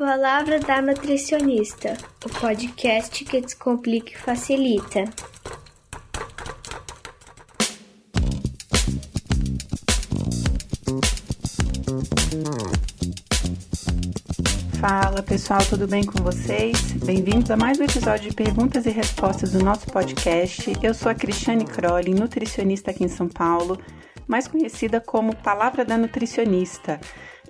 Palavra da Nutricionista, o podcast que descomplica e facilita. Fala pessoal, tudo bem com vocês? Bem-vindos a mais um episódio de perguntas e respostas do nosso podcast. Eu sou a Cristiane Crowley, nutricionista aqui em São Paulo, mais conhecida como Palavra da Nutricionista.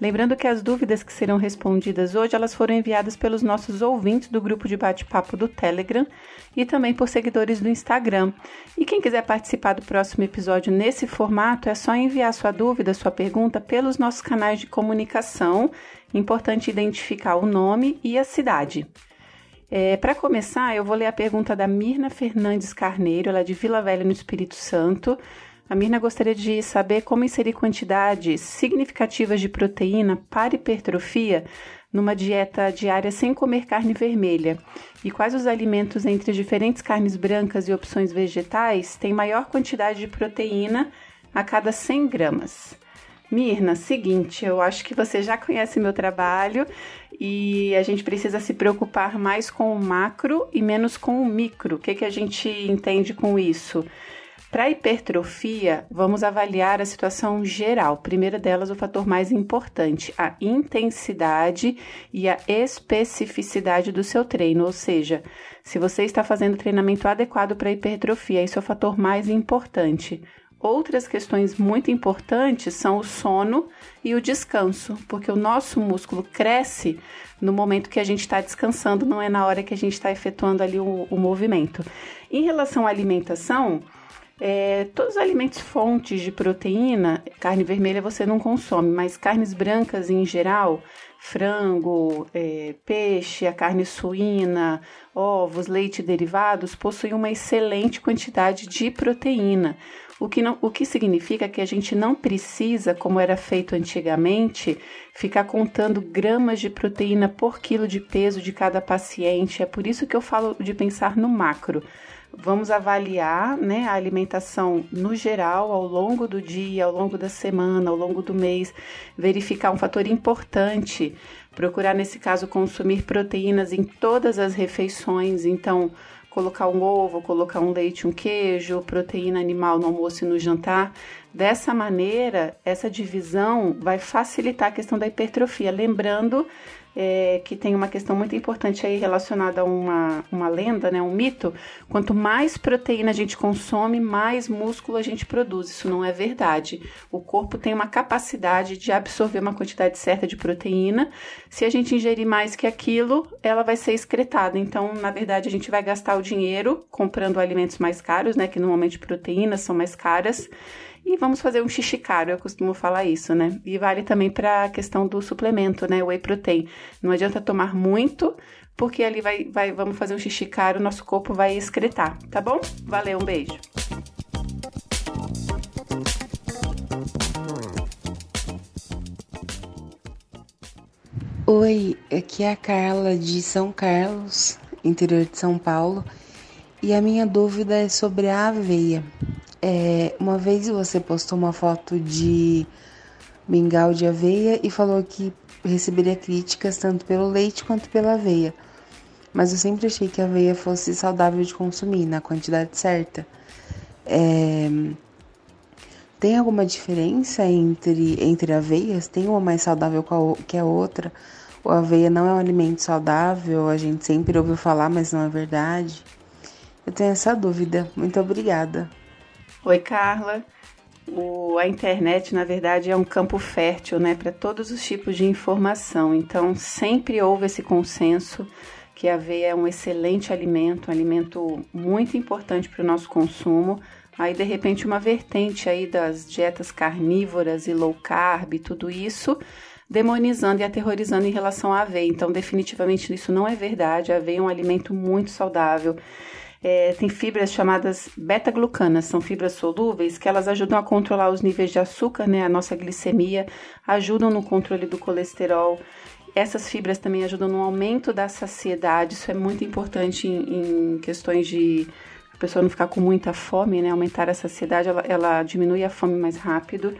Lembrando que as dúvidas que serão respondidas hoje, elas foram enviadas pelos nossos ouvintes do grupo de bate-papo do Telegram e também por seguidores do Instagram. E quem quiser participar do próximo episódio nesse formato, é só enviar sua dúvida, sua pergunta pelos nossos canais de comunicação. Importante identificar o nome e a cidade. É, Para começar, eu vou ler a pergunta da Mirna Fernandes Carneiro, ela é de Vila Velha, no Espírito Santo. A Mirna gostaria de saber como inserir quantidades significativas de proteína para hipertrofia numa dieta diária sem comer carne vermelha e quais os alimentos entre diferentes carnes brancas e opções vegetais têm maior quantidade de proteína a cada 100 gramas. Mirna, seguinte, eu acho que você já conhece meu trabalho e a gente precisa se preocupar mais com o macro e menos com o micro. O que, que a gente entende com isso? Para hipertrofia, vamos avaliar a situação geral. Primeira delas, o fator mais importante, a intensidade e a especificidade do seu treino, ou seja, se você está fazendo treinamento adequado para hipertrofia, esse é o fator mais importante. Outras questões muito importantes são o sono e o descanso, porque o nosso músculo cresce no momento que a gente está descansando, não é na hora que a gente está efetuando ali o, o movimento. Em relação à alimentação, é, todos os alimentos fontes de proteína, carne vermelha você não consome, mas carnes brancas em geral, frango, é, peixe, a carne suína, ovos, leite e derivados, possuem uma excelente quantidade de proteína. O que, não, o que significa que a gente não precisa, como era feito antigamente, ficar contando gramas de proteína por quilo de peso de cada paciente. É por isso que eu falo de pensar no macro. Vamos avaliar né, a alimentação no geral, ao longo do dia, ao longo da semana, ao longo do mês, verificar um fator importante, procurar, nesse caso, consumir proteínas em todas as refeições. Então, colocar um ovo, colocar um leite, um queijo, proteína animal no almoço e no jantar. Dessa maneira, essa divisão vai facilitar a questão da hipertrofia. Lembrando é, que tem uma questão muito importante aí relacionada a uma, uma lenda, né, um mito. Quanto mais proteína a gente consome, mais músculo a gente produz. Isso não é verdade. O corpo tem uma capacidade de absorver uma quantidade certa de proteína. Se a gente ingerir mais que aquilo, ela vai ser excretada. Então, na verdade, a gente vai gastar o dinheiro comprando alimentos mais caros, né, que normalmente proteínas são mais caras e vamos fazer um xixi caro, eu costumo falar isso, né? E vale também para a questão do suplemento, né? Whey protein. Não adianta tomar muito, porque ali vai, vai, vamos fazer um xixi caro, nosso corpo vai excretar, tá bom? Valeu, um beijo. Oi, aqui é a Carla de São Carlos, interior de São Paulo, e a minha dúvida é sobre a aveia. É, uma vez você postou uma foto de mingau de aveia e falou que receberia críticas tanto pelo leite quanto pela aveia. Mas eu sempre achei que a aveia fosse saudável de consumir, na quantidade certa. É, tem alguma diferença entre, entre aveias? Tem uma mais saudável que a outra? Ou a aveia não é um alimento saudável? A gente sempre ouviu falar, mas não é verdade? Eu tenho essa dúvida. Muito obrigada. Oi, Carla. O, a internet, na verdade, é um campo fértil né, para todos os tipos de informação. Então, sempre houve esse consenso que a aveia é um excelente alimento, um alimento muito importante para o nosso consumo. Aí, de repente, uma vertente aí das dietas carnívoras e low carb, tudo isso demonizando e aterrorizando em relação à aveia. Então, definitivamente, isso não é verdade. A aveia é um alimento muito saudável. É, tem fibras chamadas beta-glucanas, são fibras solúveis que elas ajudam a controlar os níveis de açúcar, né, a nossa glicemia, ajudam no controle do colesterol. Essas fibras também ajudam no aumento da saciedade, isso é muito importante em, em questões de a pessoa não ficar com muita fome, né, aumentar a saciedade, ela, ela diminui a fome mais rápido.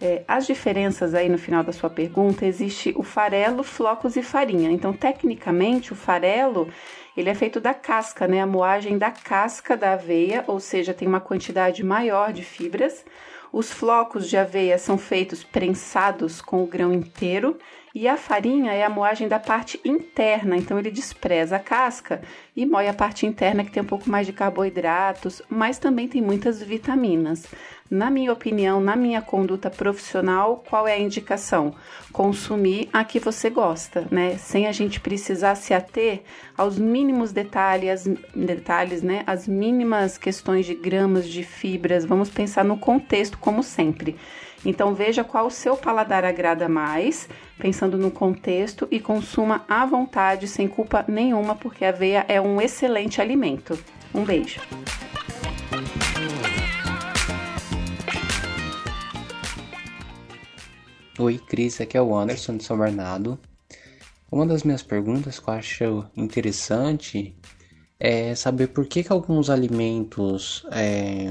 É, as diferenças aí no final da sua pergunta, existe o farelo, flocos e farinha. Então, tecnicamente, o farelo ele é feito da casca, né? A moagem da casca da aveia, ou seja, tem uma quantidade maior de fibras. Os flocos de aveia são feitos prensados com o grão inteiro e a farinha é a moagem da parte interna, então ele despreza a casca e moe a parte interna que tem um pouco mais de carboidratos, mas também tem muitas vitaminas. Na minha opinião, na minha conduta profissional, qual é a indicação? Consumir a que você gosta, né? Sem a gente precisar se ater aos mínimos detalhes, detalhes, né? As mínimas questões de gramas de fibras. Vamos pensar no contexto, como sempre. Então veja qual o seu paladar agrada mais, pensando no contexto e consuma à vontade, sem culpa nenhuma, porque a aveia é um excelente alimento. Um beijo. Oi, Cris, aqui é o Anderson de São Bernardo. Uma das minhas perguntas que eu acho interessante é saber por que, que alguns alimentos, é,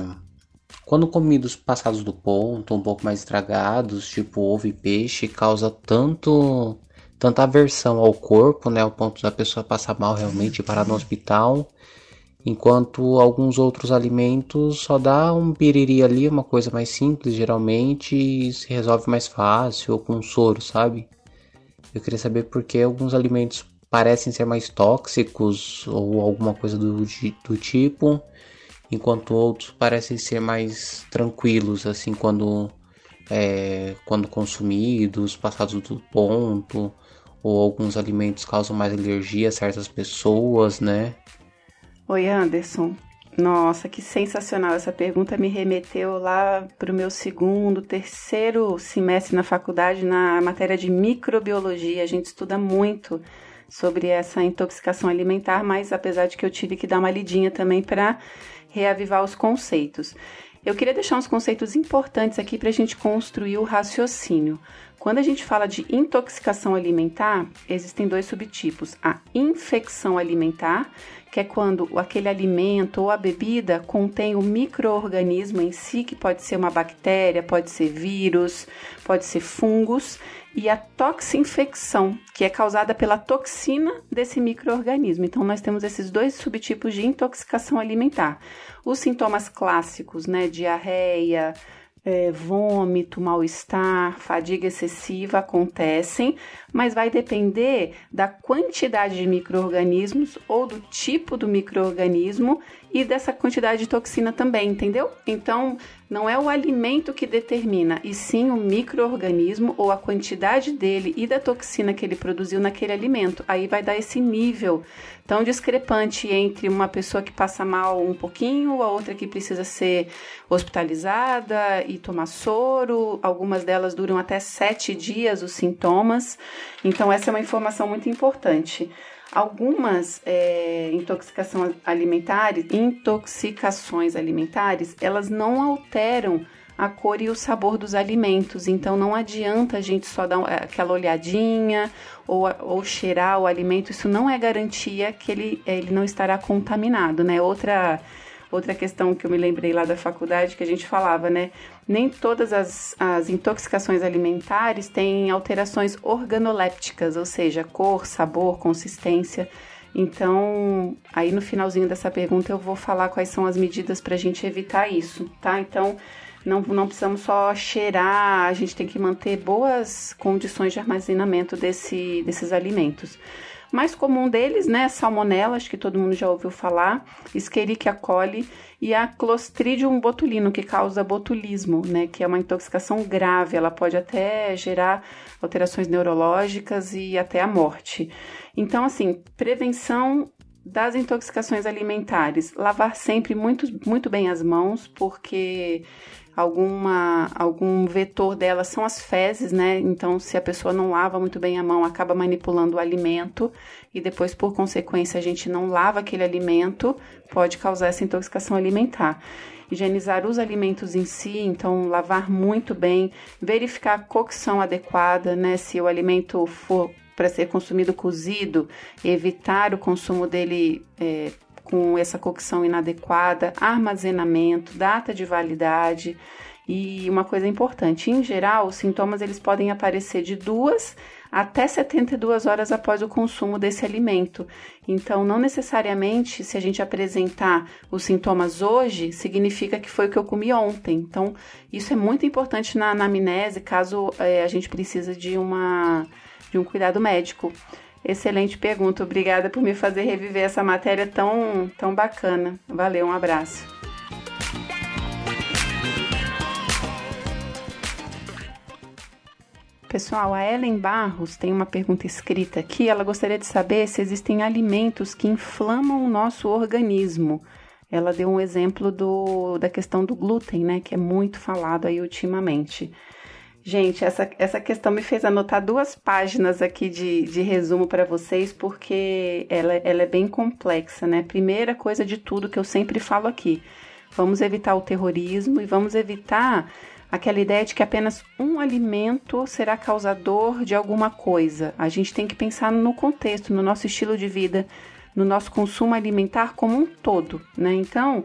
quando comidos passados do ponto, um pouco mais estragados, tipo ovo e peixe, causa tanto tanta aversão ao corpo, né, ao ponto da pessoa passar mal realmente e parar no hospital enquanto alguns outros alimentos só dá um piriri ali, uma coisa mais simples geralmente e se resolve mais fácil ou com soro, sabe? Eu queria saber por que alguns alimentos parecem ser mais tóxicos ou alguma coisa do, do tipo, enquanto outros parecem ser mais tranquilos, assim, quando, é, quando consumidos, passados do ponto, ou alguns alimentos causam mais alergia a certas pessoas, né? Oi, Anderson. Nossa, que sensacional! Essa pergunta me remeteu lá para o meu segundo, terceiro semestre na faculdade, na matéria de microbiologia. A gente estuda muito sobre essa intoxicação alimentar, mas apesar de que eu tive que dar uma lidinha também para reavivar os conceitos. Eu queria deixar uns conceitos importantes aqui para a gente construir o raciocínio. Quando a gente fala de intoxicação alimentar, existem dois subtipos: a infecção alimentar que é quando aquele alimento ou a bebida contém o microorganismo em si, que pode ser uma bactéria, pode ser vírus, pode ser fungos, e a toxinfecção, que é causada pela toxina desse microorganismo. Então nós temos esses dois subtipos de intoxicação alimentar. Os sintomas clássicos, né, diarreia, é, vômito, mal-estar, fadiga excessiva acontecem, mas vai depender da quantidade de micro-organismos ou do tipo do microorganismo e dessa quantidade de toxina também, entendeu? Então, não é o alimento que determina, e sim o microorganismo ou a quantidade dele e da toxina que ele produziu naquele alimento. Aí vai dar esse nível tão discrepante entre uma pessoa que passa mal um pouquinho, a outra que precisa ser hospitalizada e tomar soro. Algumas delas duram até sete dias os sintomas. Então, essa é uma informação muito importante. Algumas é, intoxicação alimentares, intoxicações alimentares, elas não alteram a cor e o sabor dos alimentos. Então não adianta a gente só dar aquela olhadinha ou, ou cheirar o alimento. Isso não é garantia que ele, ele não estará contaminado, né? Outra outra questão que eu me lembrei lá da faculdade que a gente falava, né? Nem todas as, as intoxicações alimentares têm alterações organolépticas, ou seja, cor, sabor, consistência. Então, aí no finalzinho dessa pergunta eu vou falar quais são as medidas para a gente evitar isso, tá? Então, não, não precisamos só cheirar, a gente tem que manter boas condições de armazenamento desse, desses alimentos mais comum deles, né, salmonella, acho que todo mundo já ouviu falar, Escherichia coli e a Clostridium botulino, que causa botulismo, né, que é uma intoxicação grave, ela pode até gerar alterações neurológicas e até a morte. Então, assim, prevenção das intoxicações alimentares, lavar sempre muito, muito bem as mãos, porque alguma algum vetor dela são as fezes, né? Então, se a pessoa não lava muito bem a mão, acaba manipulando o alimento e depois, por consequência, a gente não lava aquele alimento, pode causar essa intoxicação alimentar. Higienizar os alimentos em si, então lavar muito bem, verificar a cocção adequada, né? Se o alimento for para ser consumido cozido, evitar o consumo dele é, com essa cocção inadequada, armazenamento, data de validade. E uma coisa importante, em geral, os sintomas eles podem aparecer de duas até 72 horas após o consumo desse alimento. Então, não necessariamente se a gente apresentar os sintomas hoje, significa que foi o que eu comi ontem. Então, isso é muito importante na anamnese, caso é, a gente precise de, uma, de um cuidado médico. Excelente pergunta, obrigada por me fazer reviver essa matéria tão, tão bacana. Valeu, um abraço. Pessoal, a Ellen Barros tem uma pergunta escrita aqui. Ela gostaria de saber se existem alimentos que inflamam o nosso organismo. Ela deu um exemplo do, da questão do glúten, né, que é muito falado aí ultimamente. Gente, essa, essa questão me fez anotar duas páginas aqui de, de resumo para vocês, porque ela, ela é bem complexa, né? Primeira coisa de tudo que eu sempre falo aqui: vamos evitar o terrorismo e vamos evitar aquela ideia de que apenas um alimento será causador de alguma coisa. A gente tem que pensar no contexto, no nosso estilo de vida, no nosso consumo alimentar como um todo, né? Então,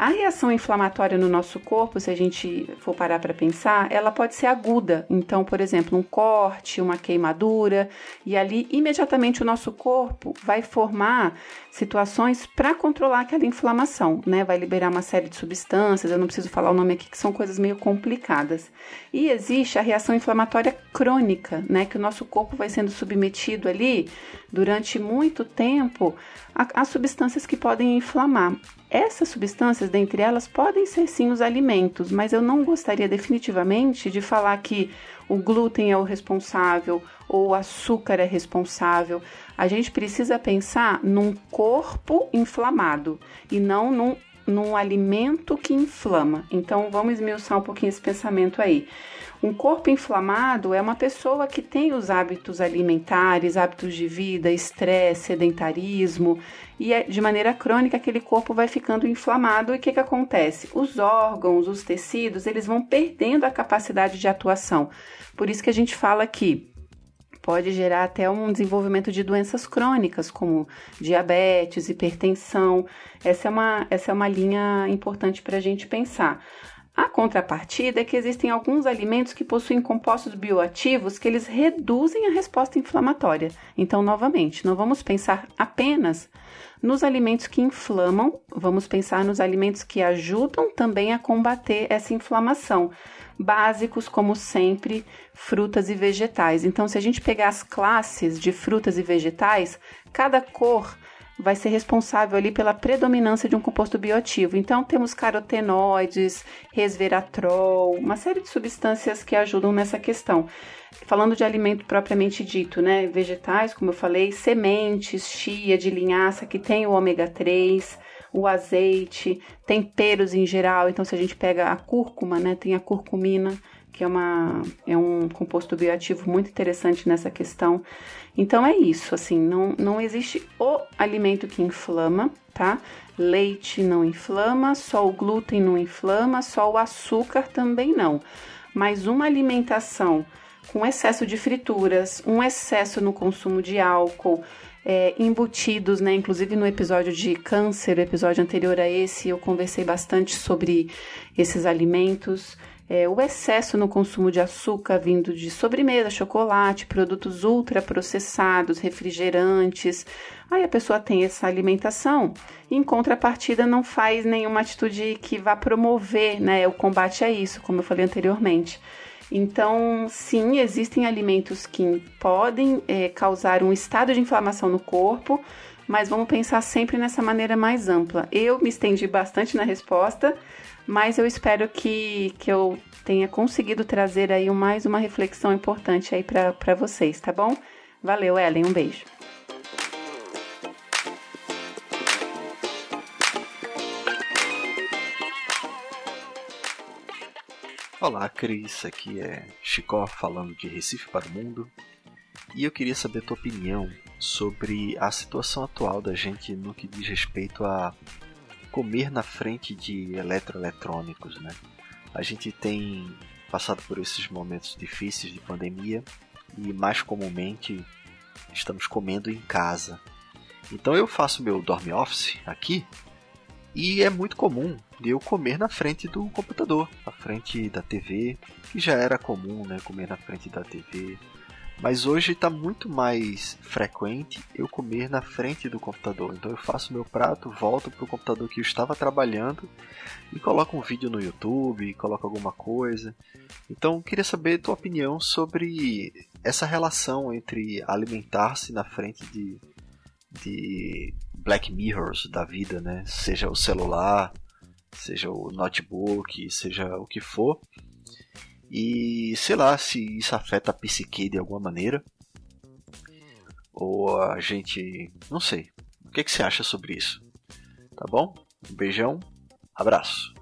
a reação inflamatória no nosso corpo, se a gente for parar para pensar, ela pode ser aguda. Então, por exemplo, um corte, uma queimadura, e ali imediatamente o nosso corpo vai formar situações para controlar aquela inflamação, né? Vai liberar uma série de substâncias, eu não preciso falar o nome aqui, que são coisas meio complicadas. E existe a reação inflamatória crônica, né? Que o nosso corpo vai sendo submetido ali durante muito tempo a, a substâncias que podem inflamar. Essas substâncias, dentre elas, podem ser sim os alimentos, mas eu não gostaria definitivamente de falar que o glúten é o responsável ou o açúcar é responsável. A gente precisa pensar num corpo inflamado e não num, num alimento que inflama. Então vamos esmiuçar um pouquinho esse pensamento aí. Um corpo inflamado é uma pessoa que tem os hábitos alimentares, hábitos de vida, estresse, sedentarismo, e é, de maneira crônica aquele corpo vai ficando inflamado. E o que, que acontece? Os órgãos, os tecidos, eles vão perdendo a capacidade de atuação. Por isso que a gente fala que pode gerar até um desenvolvimento de doenças crônicas, como diabetes, hipertensão. Essa é uma, essa é uma linha importante para a gente pensar. A contrapartida é que existem alguns alimentos que possuem compostos bioativos que eles reduzem a resposta inflamatória. Então, novamente, não vamos pensar apenas nos alimentos que inflamam, vamos pensar nos alimentos que ajudam também a combater essa inflamação. Básicos, como sempre, frutas e vegetais. Então, se a gente pegar as classes de frutas e vegetais, cada cor vai ser responsável ali pela predominância de um composto bioativo. Então, temos carotenoides, resveratrol, uma série de substâncias que ajudam nessa questão. Falando de alimento propriamente dito, né? Vegetais, como eu falei, sementes, chia de linhaça, que tem o ômega 3, o azeite, temperos em geral. Então, se a gente pega a cúrcuma, né? Tem a curcumina, que é, uma, é um composto bioativo muito interessante nessa questão. Então é isso, assim, não, não existe o alimento que inflama, tá? Leite não inflama, só o glúten não inflama, só o açúcar também não. Mas uma alimentação com excesso de frituras, um excesso no consumo de álcool, é, embutidos, né? Inclusive no episódio de câncer, episódio anterior a esse, eu conversei bastante sobre esses alimentos é, o excesso no consumo de açúcar vindo de sobremesa, chocolate, produtos ultraprocessados, refrigerantes. Aí a pessoa tem essa alimentação e, em contrapartida, não faz nenhuma atitude que vá promover né, o combate a isso, como eu falei anteriormente. Então, sim, existem alimentos que podem é, causar um estado de inflamação no corpo, mas vamos pensar sempre nessa maneira mais ampla. Eu me estendi bastante na resposta, mas eu espero que, que eu tenha conseguido trazer aí mais uma reflexão importante aí para vocês, tá bom? Valeu, Ellen, um beijo. Olá, Cris. Aqui é Chicó falando de Recife para o Mundo. E eu queria saber a tua opinião sobre a situação atual da gente no que diz respeito a comer na frente de eletroeletrônicos, né? A gente tem passado por esses momentos difíceis de pandemia e mais comumente estamos comendo em casa. Então eu faço meu dorme office aqui e é muito comum eu comer na frente do computador, na frente da TV, que já era comum, né, comer na frente da TV. Mas hoje está muito mais frequente eu comer na frente do computador. Então eu faço meu prato, volto para o computador que eu estava trabalhando e coloco um vídeo no YouTube, coloco alguma coisa. Então queria saber tua opinião sobre essa relação entre alimentar-se na frente de, de Black Mirrors da vida, né? Seja o celular, seja o notebook, seja o que for e sei lá se isso afeta a psique de alguma maneira. Ou a gente. Não sei. O que, que você acha sobre isso? Tá bom? Um beijão, abraço.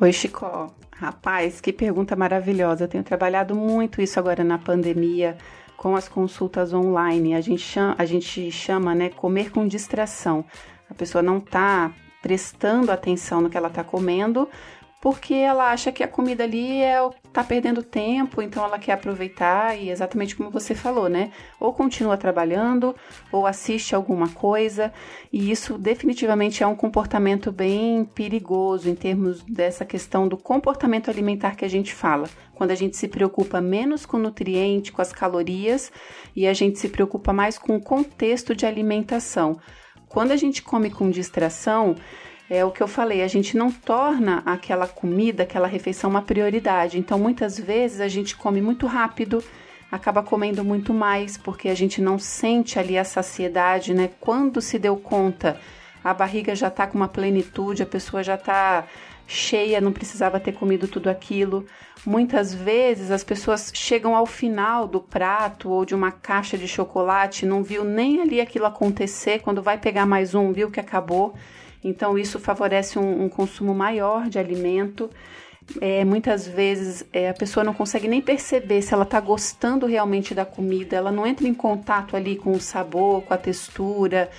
Oi, Chico. Rapaz, que pergunta maravilhosa. Eu tenho trabalhado muito isso agora na pandemia com as consultas online. A gente chama, a gente chama né, comer com distração. A pessoa não está prestando atenção no que ela está comendo, porque ela acha que a comida ali é tá perdendo tempo, então ela quer aproveitar e exatamente como você falou, né? Ou continua trabalhando ou assiste alguma coisa, e isso definitivamente é um comportamento bem perigoso em termos dessa questão do comportamento alimentar que a gente fala. Quando a gente se preocupa menos com nutriente, com as calorias, e a gente se preocupa mais com o contexto de alimentação. Quando a gente come com distração, é o que eu falei, a gente não torna aquela comida, aquela refeição uma prioridade. Então, muitas vezes a gente come muito rápido, acaba comendo muito mais, porque a gente não sente ali a saciedade, né? Quando se deu conta, a barriga já tá com uma plenitude, a pessoa já tá cheia, não precisava ter comido tudo aquilo. Muitas vezes as pessoas chegam ao final do prato ou de uma caixa de chocolate, não viu nem ali aquilo acontecer, quando vai pegar mais um, viu que acabou. Então, isso favorece um, um consumo maior de alimento. É, muitas vezes é, a pessoa não consegue nem perceber se ela está gostando realmente da comida, ela não entra em contato ali com o sabor, com a textura,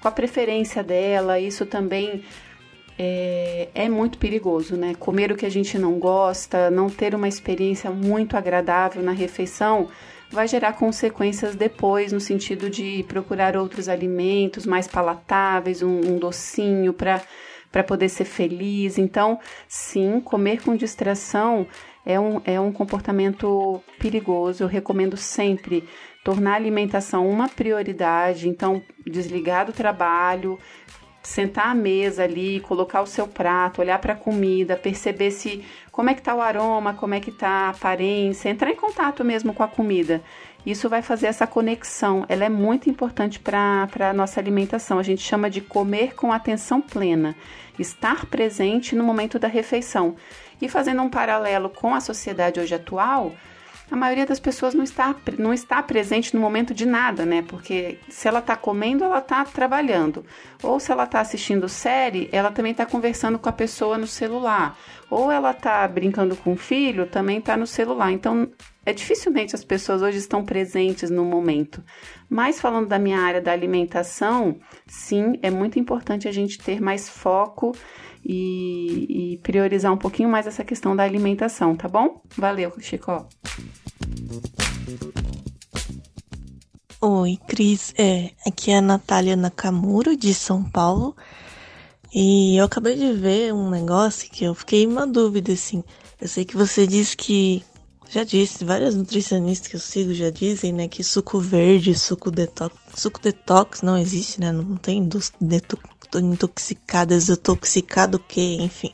com a preferência dela. Isso também é, é, muito perigoso, né? Comer o que a gente não gosta, não ter uma experiência muito agradável na refeição vai gerar consequências depois, no sentido de procurar outros alimentos mais palatáveis, um, um docinho para para poder ser feliz. Então, sim, comer com distração é um, é um comportamento perigoso. Eu recomendo sempre tornar a alimentação uma prioridade. Então, desligar do trabalho, sentar à mesa ali, colocar o seu prato, olhar para a comida, perceber se como é que está o aroma, como é que está a aparência, entrar em contato mesmo com a comida. Isso vai fazer essa conexão, ela é muito importante para a nossa alimentação. A gente chama de comer com atenção plena, estar presente no momento da refeição. E fazendo um paralelo com a sociedade hoje atual, a maioria das pessoas não está, não está presente no momento de nada, né? Porque se ela está comendo, ela está trabalhando. Ou se ela está assistindo série, ela também está conversando com a pessoa no celular. Ou ela está brincando com o filho, também está no celular. Então, é dificilmente as pessoas hoje estão presentes no momento. Mas falando da minha área da alimentação, sim, é muito importante a gente ter mais foco e, e priorizar um pouquinho mais essa questão da alimentação, tá bom? Valeu, Chico. Oi, Cris. É, aqui é a Natália Nakamura, de São Paulo. E eu acabei de ver um negócio que eu fiquei uma dúvida, assim. Eu sei que você disse que. Já disse, várias nutricionistas que eu sigo já dizem, né, que suco verde, suco detox. Suco detox não existe, né? Não tem intoxicadas, desintoxicado o que, enfim.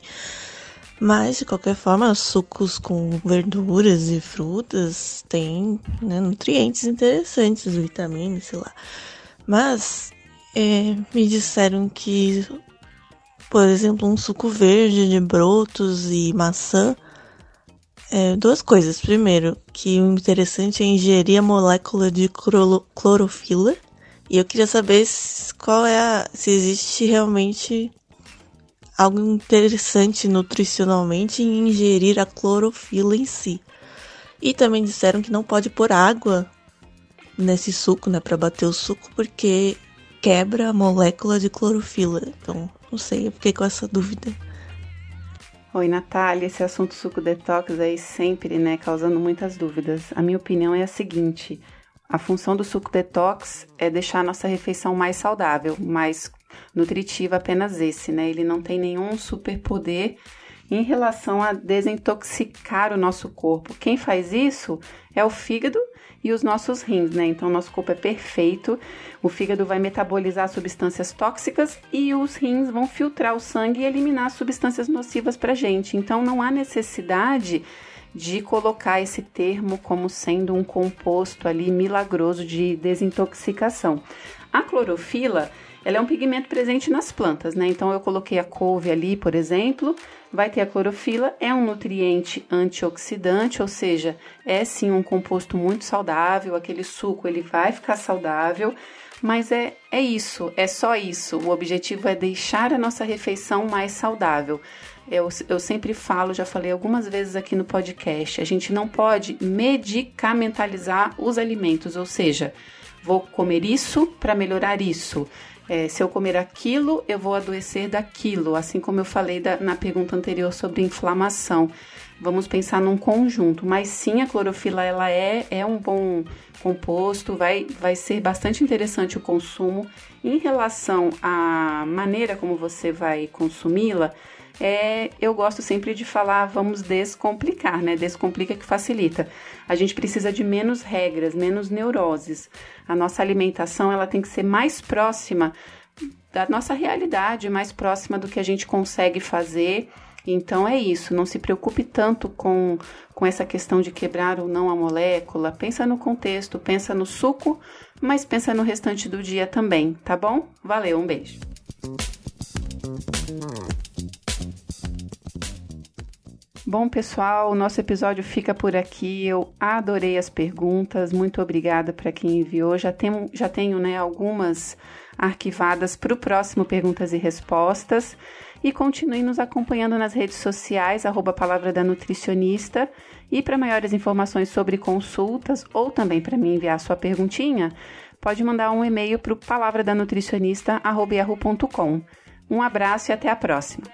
Mas, de qualquer forma, sucos com verduras e frutas têm né, nutrientes interessantes, vitaminas, sei lá. Mas, é, me disseram que, por exemplo, um suco verde de brotos e maçã é, duas coisas. Primeiro, que o interessante é ingerir a molécula de clorofila, e eu queria saber qual é a, se existe realmente algo interessante nutricionalmente em ingerir a clorofila em si. E também disseram que não pode pôr água nesse suco, né, para bater o suco, porque quebra a molécula de clorofila. Então, não sei, eu fiquei com essa dúvida. Oi, Natália, esse assunto suco detox aí sempre, né, causando muitas dúvidas. A minha opinião é a seguinte: a função do suco detox é deixar a nossa refeição mais saudável, mais nutritivo apenas esse, né? Ele não tem nenhum superpoder em relação a desintoxicar o nosso corpo. Quem faz isso é o fígado e os nossos rins, né? Então, nosso corpo é perfeito, o fígado vai metabolizar substâncias tóxicas e os rins vão filtrar o sangue e eliminar substâncias nocivas para gente. Então, não há necessidade de colocar esse termo como sendo um composto ali milagroso de desintoxicação. A clorofila ela é um pigmento presente nas plantas, né? Então eu coloquei a couve ali, por exemplo, vai ter a clorofila, é um nutriente antioxidante, ou seja, é sim um composto muito saudável, aquele suco ele vai ficar saudável, mas é, é isso, é só isso. O objetivo é deixar a nossa refeição mais saudável. Eu, eu sempre falo, já falei algumas vezes aqui no podcast, a gente não pode medicamentalizar os alimentos, ou seja, vou comer isso para melhorar isso. É, se eu comer aquilo, eu vou adoecer daquilo, assim como eu falei da, na pergunta anterior sobre inflamação. Vamos pensar num conjunto, mas sim, a clorofila ela é, é um bom composto, vai, vai ser bastante interessante o consumo. Em relação à maneira como você vai consumi-la, é, eu gosto sempre de falar, vamos descomplicar, né? Descomplica que facilita. A gente precisa de menos regras, menos neuroses. A nossa alimentação ela tem que ser mais próxima da nossa realidade, mais próxima do que a gente consegue fazer. Então é isso, não se preocupe tanto com, com essa questão de quebrar ou não a molécula. Pensa no contexto, pensa no suco, mas pensa no restante do dia também, tá bom? Valeu, um beijo. Bom, pessoal, o nosso episódio fica por aqui. Eu adorei as perguntas. Muito obrigada para quem enviou. Já tenho, já tenho né, algumas arquivadas para o próximo Perguntas e Respostas. E continue nos acompanhando nas redes sociais, arroba Palavra da Nutricionista. E para maiores informações sobre consultas ou também para me enviar sua perguntinha, pode mandar um e-mail para o palavra da nutricionista, Um abraço e até a próxima.